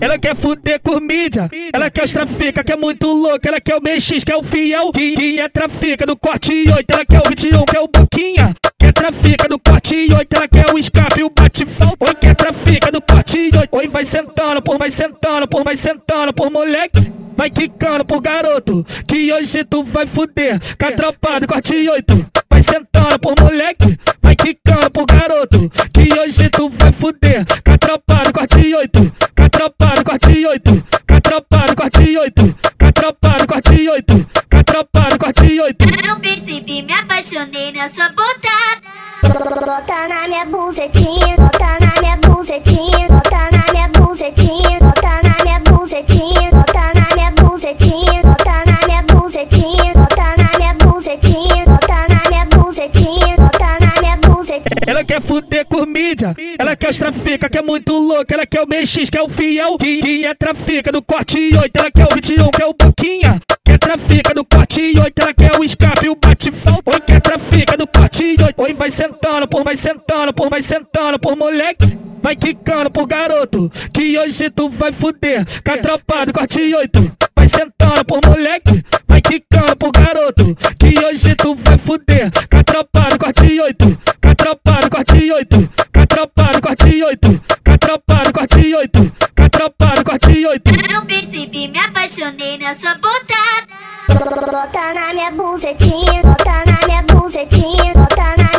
Ela quer fuder com mídia, ela quer os trafica, que é muito louca. Ela quer o MX, que é o fiel, que, que é trafica do corte 8. Ela quer o 21, que é o Boquinha, que é trafica do corte 8. Ela quer o escape, o bate falta. Oi, que é trafica do corte 8. Oi, vai sentando, por vai sentando, por vai sentando, por moleque. Vai quicando por garoto, que hoje tu vai fuder. Com a tropa do corte 8. Vai sentando por moleque, vai quicando por garoto, que hoje tu vai fuder. Com a tropa do corte 8. 8. Com a tropa do corte 8. Não percebi, me apaixonei nessa botada. Bota na minha bucetinha, bota na minha bucetinha, bota na minha bucetinha, bota na minha bucetinha, bota na minha bucetinha, bota na minha bucetinha, bota na minha bucetinha, bota na minha bucetinha, bota na minha bucetinha. Ela quer fuder com mídia, ela quer os trafica, que é muito louca. Ela quer o MX, que é o fiel, que, que é trafica do corte 8. Ela quer o 21, que é o Boquinha, fica no corte e oi, tá ela quer é o escape, o batifão. Oi, que trafica no corte e oi, oi, vai sentando, por vai sentando, por vai sentando, por moleque. Vai quicando por garoto, que hoje tu vai fuder. Tá corte oito. Vai sentando por moleque, vai quicando por garoto, que hoje tu vai fuder. Tá corte oito. Tá corte oito. Tá corte oito. Tá corte oito. Tá corte 8. Não percebi, me apaixonei na sua bota. Bota na minha bucetinha, bota na minha bucetinha, bota na